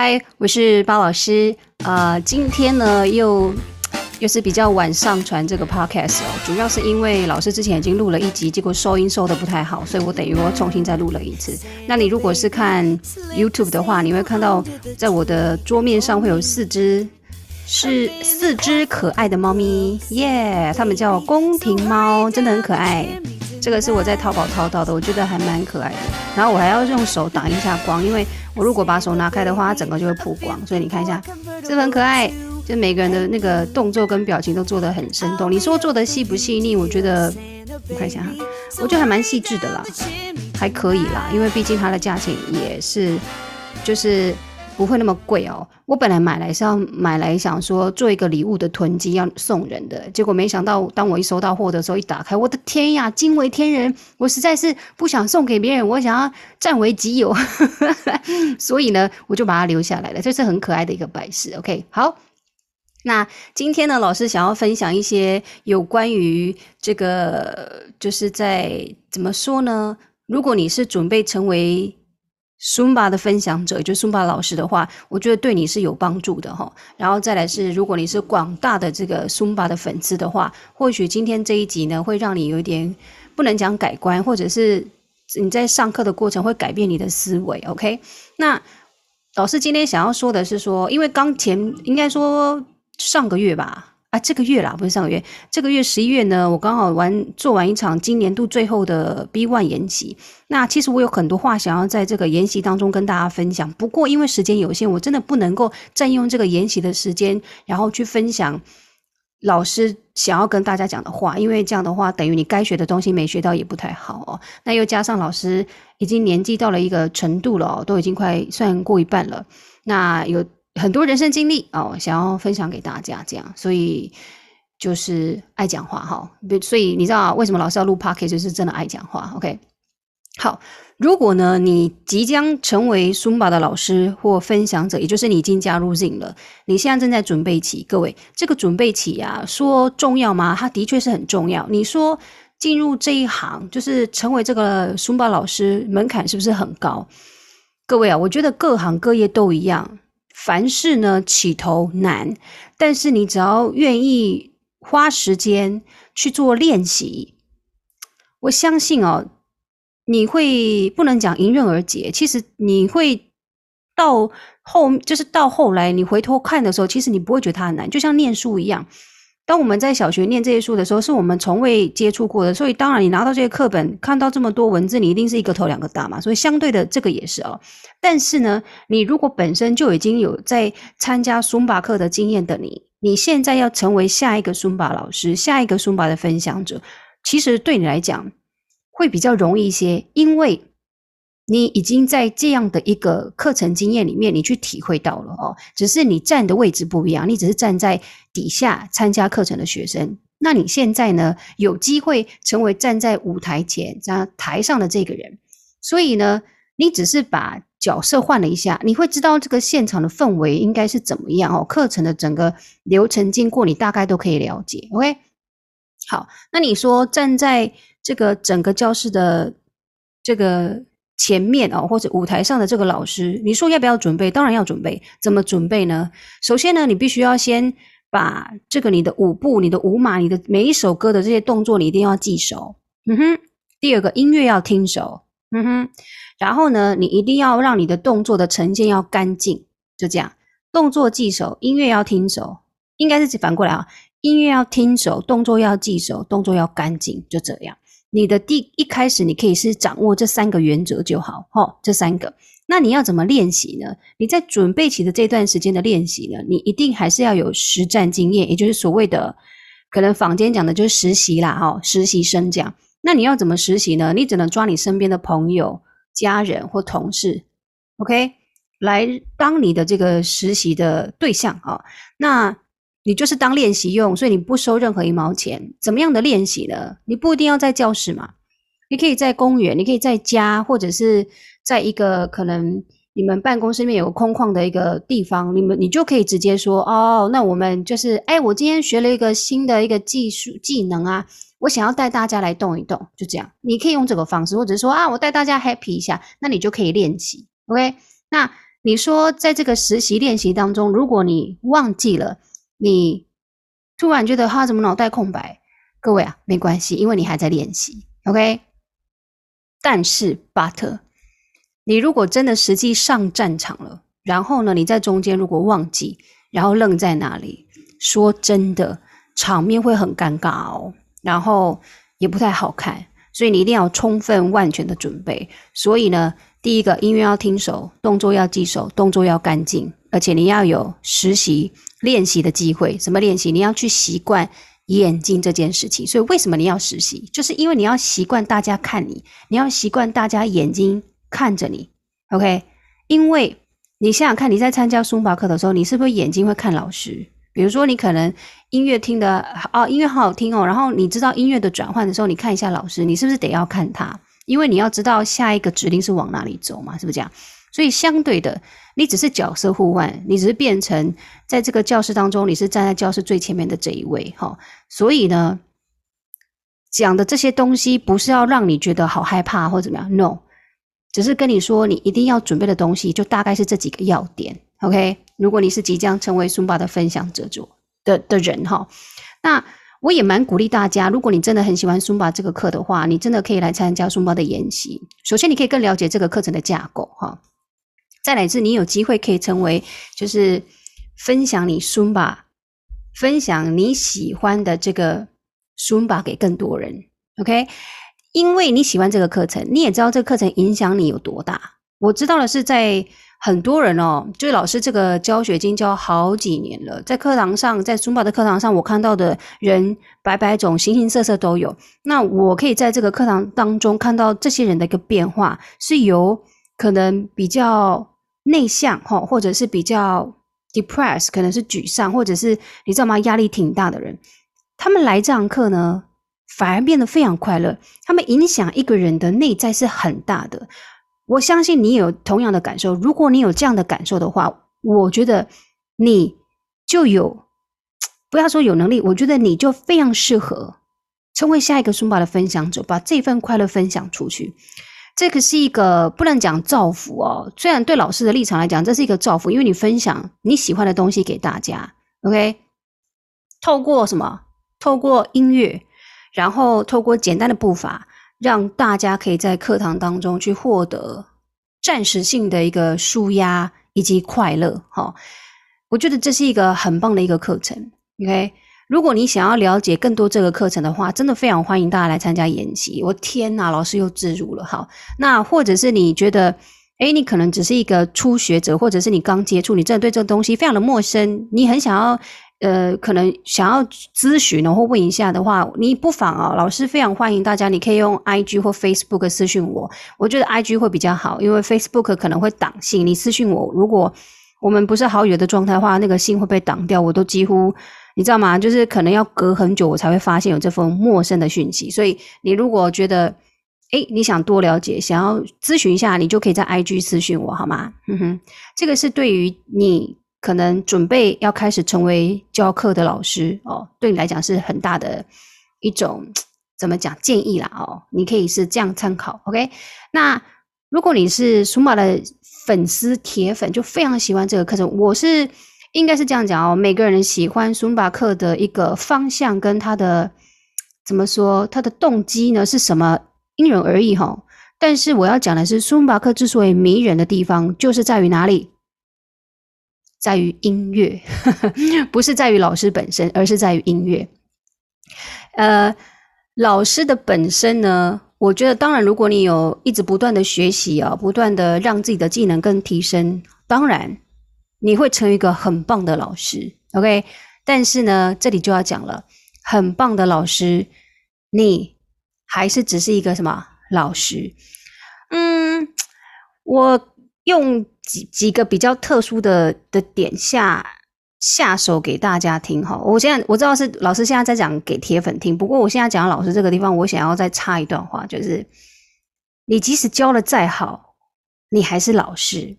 嗨，我是包老师。呃，今天呢又又是比较晚上传这个 podcast 哦，主要是因为老师之前已经录了一集，结果收音收得不太好，所以我等于我重新再录了一次。那你如果是看 YouTube 的话，你会看到在我的桌面上会有四只。是四只可爱的猫咪，耶！它们叫宫廷猫，真的很可爱。这个是我在淘宝淘到的，我觉得还蛮可爱的。然后我还要用手挡一下光，因为我如果把手拿开的话，它整个就会曝光。所以你看一下，是很可爱？就每个人的那个动作跟表情都做得很生动。你说做的细不细腻？我觉得，你看一下哈，我觉得还蛮细致的啦，还可以啦。因为毕竟它的价钱也是，就是。不会那么贵哦。我本来买来是要买来想说做一个礼物的囤积要送人的，结果没想到当我一收到货的时候，一打开，我的天呀，惊为天人！我实在是不想送给别人，我想要占为己有，所以呢，我就把它留下来了。这是很可爱的一个摆饰。OK，好，那今天呢，老师想要分享一些有关于这个，就是在怎么说呢？如果你是准备成为 Zumba 的分享者，就是 Zumba 老师的话，我觉得对你是有帮助的哈。然后再来是，如果你是广大的这个 Zumba 的粉丝的话，或许今天这一集呢，会让你有一点不能讲改观，或者是你在上课的过程会改变你的思维。OK，那老师今天想要说的是说，因为刚前应该说上个月吧。啊，这个月啦，不是上个月，这个月十一月呢，我刚好完做完一场今年度最后的 B One 研习。那其实我有很多话想要在这个研习当中跟大家分享，不过因为时间有限，我真的不能够占用这个研习的时间，然后去分享老师想要跟大家讲的话，因为这样的话等于你该学的东西没学到也不太好哦。那又加上老师已经年纪到了一个程度了哦，都已经快算过一半了，那有。很多人生经历哦，想要分享给大家，这样，所以就是爱讲话哈。所以你知道为什么老师要录 Podcast，就是真的爱讲话。OK，好，如果呢你即将成为 Zumba 的老师或分享者，也就是你已经加入 ZIN 了，你现在正在准备期。各位，这个准备期啊，说重要吗？它的确是很重要。你说进入这一行，就是成为这个 Zumba 老师，门槛是不是很高？各位啊，我觉得各行各业都一样。凡事呢，起头难，但是你只要愿意花时间去做练习，我相信哦，你会不能讲迎刃而解。其实你会到后，就是到后来你回头看的时候，其实你不会觉得它很难，就像念书一样。当我们在小学念这些书的时候，是我们从未接触过的，所以当然你拿到这些课本，看到这么多文字，你一定是一个头两个大嘛。所以相对的，这个也是哦。但是呢，你如果本身就已经有在参加 Zumba 课的经验的你，你现在要成为下一个 Zumba 老师，下一个 Zumba 的分享者，其实对你来讲会比较容易一些，因为。你已经在这样的一个课程经验里面，你去体会到了哦。只是你站的位置不一样，你只是站在底下参加课程的学生。那你现在呢，有机会成为站在舞台前、在台上的这个人。所以呢，你只是把角色换了一下，你会知道这个现场的氛围应该是怎么样哦。课程的整个流程经过，你大概都可以了解。OK，好，那你说站在这个整个教室的这个。前面哦，或者舞台上的这个老师，你说要不要准备？当然要准备。怎么准备呢？首先呢，你必须要先把这个你的舞步、你的舞码、你的每一首歌的这些动作，你一定要记熟。嗯哼。第二个，音乐要听熟。嗯哼。然后呢，你一定要让你的动作的呈现要干净。就这样，动作记熟，音乐要听熟，应该是反过来啊。音乐要听熟，动作要记熟，动作要干净，就这样。你的第一开始，你可以是掌握这三个原则就好，齁，这三个。那你要怎么练习呢？你在准备期的这段时间的练习呢，你一定还是要有实战经验，也就是所谓的可能坊间讲的就是实习啦，齁，实习生这样。那你要怎么实习呢？你只能抓你身边的朋友、家人或同事，OK，来当你的这个实习的对象啊。那你就是当练习用，所以你不收任何一毛钱。怎么样的练习呢？你不一定要在教室嘛，你可以在公园，你可以在家，或者是在一个可能你们办公室里面有空旷的一个地方，你们你就可以直接说哦，那我们就是哎，我今天学了一个新的一个技术技能啊，我想要带大家来动一动，就这样。你可以用这个方式，或者说啊，我带大家 happy 一下，那你就可以练习。OK，那你说在这个实习练习当中，如果你忘记了，你突然觉得他怎么脑袋空白？各位啊，没关系，因为你还在练习，OK。但是，but，你如果真的实际上战场了，然后呢，你在中间如果忘记，然后愣在那里，说真的，场面会很尴尬哦，然后也不太好看，所以你一定要充分万全的准备。所以呢，第一个音乐要听熟，动作要记熟，动作要干净，而且你要有实习练习的机会。什么练习？你要去习惯。眼睛这件事情，所以为什么你要实习？就是因为你要习惯大家看你，你要习惯大家眼睛看着你，OK？因为你想想看，你在参加书法课的时候，你是不是眼睛会看老师？比如说，你可能音乐听的哦，音乐好好听哦，然后你知道音乐的转换的时候，你看一下老师，你是不是得要看他？因为你要知道下一个指令是往哪里走嘛，是不是这样？所以相对的，你只是角色互换，你只是变成在这个教室当中，你是站在教室最前面的这一位，哈。所以呢，讲的这些东西不是要让你觉得好害怕或怎么样，no，只是跟你说你一定要准备的东西，就大概是这几个要点，OK。如果你是即将成为 Zumba 的分享者做的的人，哈，那我也蛮鼓励大家，如果你真的很喜欢 Zumba 这个课的话，你真的可以来参加 Zumba 的研习。首先，你可以更了解这个课程的架构，哈。再来是，你有机会可以成为，就是分享你 Zumba，分享你喜欢的这个 Zumba 给更多人，OK？因为你喜欢这个课程，你也知道这个课程影响你有多大。我知道的是，在很多人哦，就是老师这个教学已经教好几年了，在课堂上，在 Zumba 的课堂上，我看到的人百百种，形形色色都有。那我可以在这个课堂当中看到这些人的一个变化，是由可能比较。内向哈，或者是比较 depressed，可能是沮丧，或者是你知道吗？压力挺大的人，他们来这堂课呢，反而变得非常快乐。他们影响一个人的内在是很大的。我相信你有同样的感受。如果你有这样的感受的话，我觉得你就有，不要说有能力，我觉得你就非常适合成为下一个 Zumba 的分享者，把这份快乐分享出去。这个是一个不能讲造福哦，虽然对老师的立场来讲，这是一个造福，因为你分享你喜欢的东西给大家，OK？透过什么？透过音乐，然后透过简单的步伐，让大家可以在课堂当中去获得暂时性的一个舒压以及快乐。哈，我觉得这是一个很棒的一个课程，OK？如果你想要了解更多这个课程的话，真的非常欢迎大家来参加研习。我天哪，老师又自如了。好，那或者是你觉得，诶，你可能只是一个初学者，或者是你刚接触，你真的对这个东西非常的陌生，你很想要，呃，可能想要咨询或问一下的话，你不妨啊，老师非常欢迎大家，你可以用 IG 或 Facebook 私讯我。我觉得 IG 会比较好，因为 Facebook 可能会挡信。你私讯我，如果我们不是好友的状态的话，那个信会被挡掉，我都几乎。你知道吗？就是可能要隔很久，我才会发现有这封陌生的讯息。所以你如果觉得，诶，你想多了解，想要咨询一下，你就可以在 IG 私讯我，好吗？哼哼，这个是对于你可能准备要开始成为教课的老师哦，对你来讲是很大的一种怎么讲建议啦哦，你可以是这样参考。OK，那如果你是 Zumba 的粉丝铁粉，就非常喜欢这个课程，我是。应该是这样讲哦，每个人喜欢 Zumba 课的一个方向跟他的怎么说，他的动机呢是什么？因人而异哈。但是我要讲的是，Zumba 课之所以迷人的地方，就是在于哪里？在于音乐，不是在于老师本身，而是在于音乐。呃，老师的本身呢，我觉得当然，如果你有一直不断的学习啊，不断的让自己的技能更提升，当然。你会成为一个很棒的老师，OK？但是呢，这里就要讲了，很棒的老师，你还是只是一个什么老师？嗯，我用几几个比较特殊的的点下下手给大家听哈。我现在我知道是老师现在在讲给铁粉听，不过我现在讲老师这个地方，我想要再插一段话，就是你即使教的再好，你还是老师。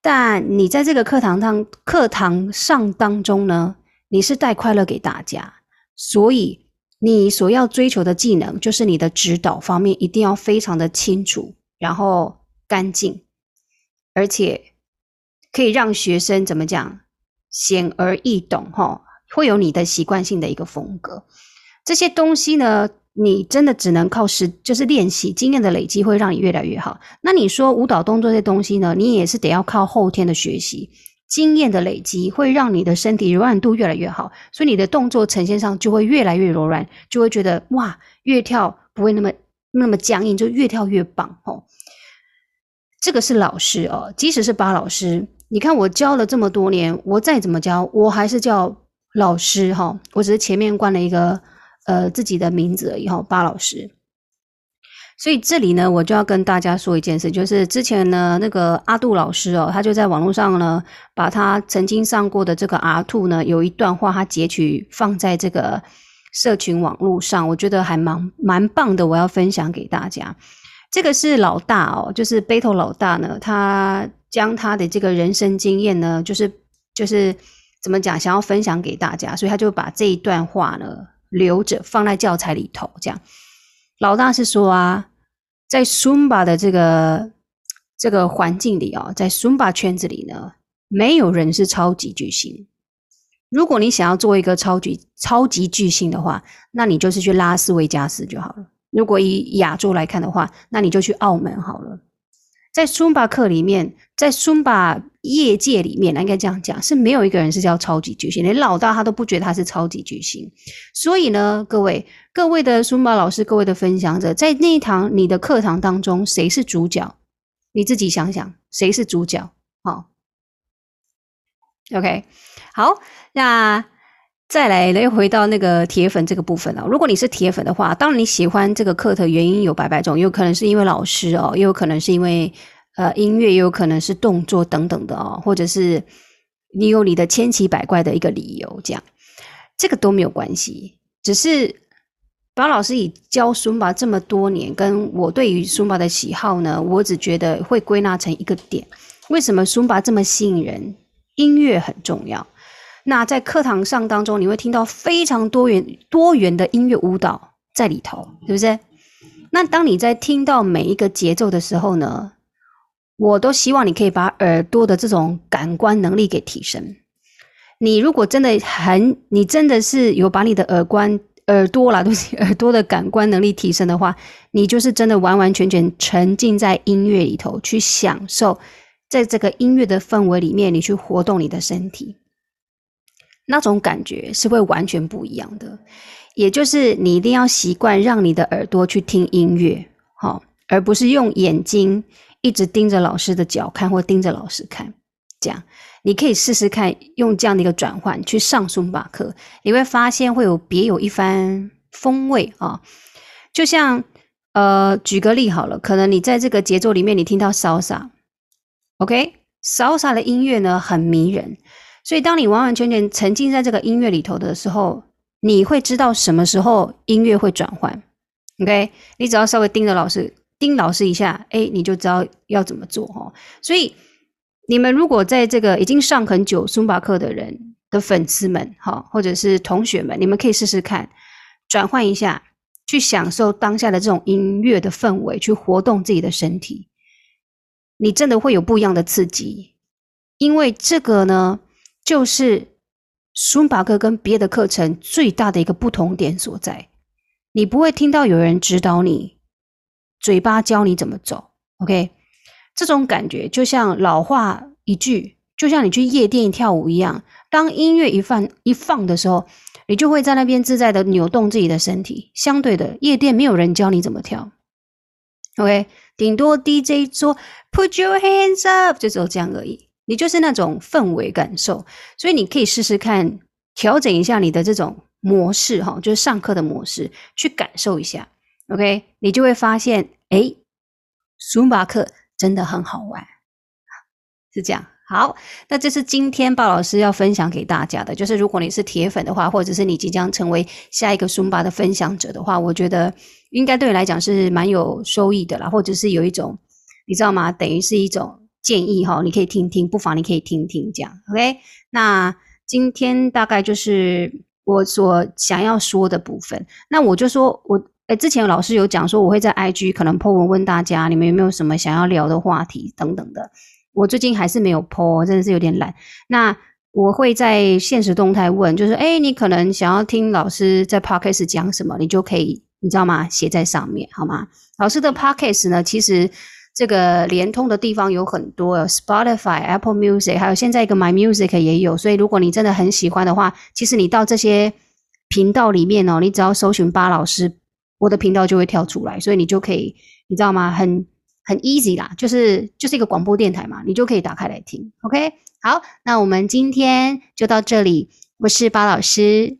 但你在这个课堂当课堂上当中呢，你是带快乐给大家，所以你所要追求的技能就是你的指导方面一定要非常的清楚，然后干净，而且可以让学生怎么讲，显而易懂哈，会有你的习惯性的一个风格。这些东西呢，你真的只能靠实，就是练习经验的累积，会让你越来越好。那你说舞蹈动作这些东西呢，你也是得要靠后天的学习。经验的累积会让你的身体柔软度越来越好，所以你的动作呈现上就会越来越柔软，就会觉得哇，越跳不会那么那么僵硬，就越跳越棒哦。这个是老师哦，即使是巴老师，你看我教了这么多年，我再怎么教，我还是叫老师哈、我只是前面冠了一个呃自己的名字而已哈、巴老师。所以这里呢，我就要跟大家说一件事，就是之前呢，那个阿杜老师哦，他就在网络上呢，把他曾经上过的这个 R2 呢，有一段话，他截取放在这个社群网络上，我觉得还蛮蛮棒的，我要分享给大家。这个是老大哦，就是 Battle 老大呢，他将他的这个人生经验呢，就是就是怎么讲，想要分享给大家，所以他就把这一段话呢留着放在教材里头，这样。老大是说啊，在 Sumba 的这个这个环境里啊，在 Sumba 圈子里呢，没有人是超级巨星。如果你想要做一个超级超级巨星的话，那你就是去拉斯维加斯就好了。如果以亚洲来看的话，那你就去澳门好了。在 Zumba 课里面，在 Zumba 业界里面，应该这样讲，是没有一个人是叫超级巨星，连老大他都不觉得他是超级巨星。所以呢，各位各位的 Zumba 老师，各位的分享者，在那一堂你的课堂当中，谁是主角？你自己想想，谁是主角？好，OK，好，那。再来，来回到那个铁粉这个部分哦。如果你是铁粉的话，当然你喜欢这个课的原因有百百种，有可能是因为老师哦，也有可能是因为呃音乐，也有可能是动作等等的哦，或者是你有你的千奇百怪的一个理由，这样这个都没有关系。只是巴老师以教孙巴这么多年，跟我对于孙巴的喜好呢，我只觉得会归纳成一个点：为什么孙巴这么吸引人？音乐很重要。那在课堂上当中，你会听到非常多元多元的音乐舞蹈在里头，是不是？那当你在听到每一个节奏的时候呢，我都希望你可以把耳朵的这种感官能力给提升。你如果真的很，你真的是有把你的耳关耳朵啦，都是耳朵的感官能力提升的话，你就是真的完完全全沉浸在音乐里头，去享受在这个音乐的氛围里面，你去活动你的身体。那种感觉是会完全不一样的，也就是你一定要习惯让你的耳朵去听音乐，好，而不是用眼睛一直盯着老师的脚看或盯着老师看。这样，你可以试试看用这样的一个转换去上松巴课，你会发现会有别有一番风味啊。就像呃，举个例好了，可能你在这个节奏里面你听到 Salsa，OK，Salsa 的音乐呢很迷人。所以，当你完完全全沉浸在这个音乐里头的时候，你会知道什么时候音乐会转换。OK，你只要稍微盯着老师，盯老师一下，哎，你就知道要怎么做哈。所以，你们如果在这个已经上很久孙巴课的人的粉丝们，哈，或者是同学们，你们可以试试看，转换一下，去享受当下的这种音乐的氛围，去活动自己的身体，你真的会有不一样的刺激，因为这个呢。就是孙巴课跟别的课程最大的一个不同点所在，你不会听到有人指导你，嘴巴教你怎么走，OK？这种感觉就像老话一句，就像你去夜店跳舞一样，当音乐一放一放的时候，你就会在那边自在的扭动自己的身体。相对的，夜店没有人教你怎么跳，OK？顶多 DJ 说 Put your hands up，就只有这样而已。你就是那种氛围感受，所以你可以试试看，调整一下你的这种模式，哈，就是上课的模式，去感受一下，OK，你就会发现，哎，孙巴课真的很好玩，是这样。好，那这是今天鲍老师要分享给大家的，就是如果你是铁粉的话，或者是你即将成为下一个孙巴的分享者的话，我觉得应该对你来讲是蛮有收益的啦，或者是有一种，你知道吗？等于是一种。建议哈，你可以听听，不妨你可以听听这样，OK？那今天大概就是我所想要说的部分。那我就说我，哎，之前老师有讲说我会在 IG 可能 po 文问大家，你们有没有什么想要聊的话题等等的。我最近还是没有 po，真的是有点懒。那我会在现实动态问，就是哎，你可能想要听老师在 podcast 讲什么，你就可以，你知道吗？写在上面好吗？老师的 podcast 呢，其实这个连通的地方有很多，Spotify、Apple Music，还有现在一个 My Music 也有。所以如果你真的很喜欢的话，其实你到这些频道里面哦，你只要搜寻巴老师，我的频道就会跳出来，所以你就可以，你知道吗？很很 easy 啦，就是就是一个广播电台嘛，你就可以打开来听。OK，好，那我们今天就到这里，我是巴老师。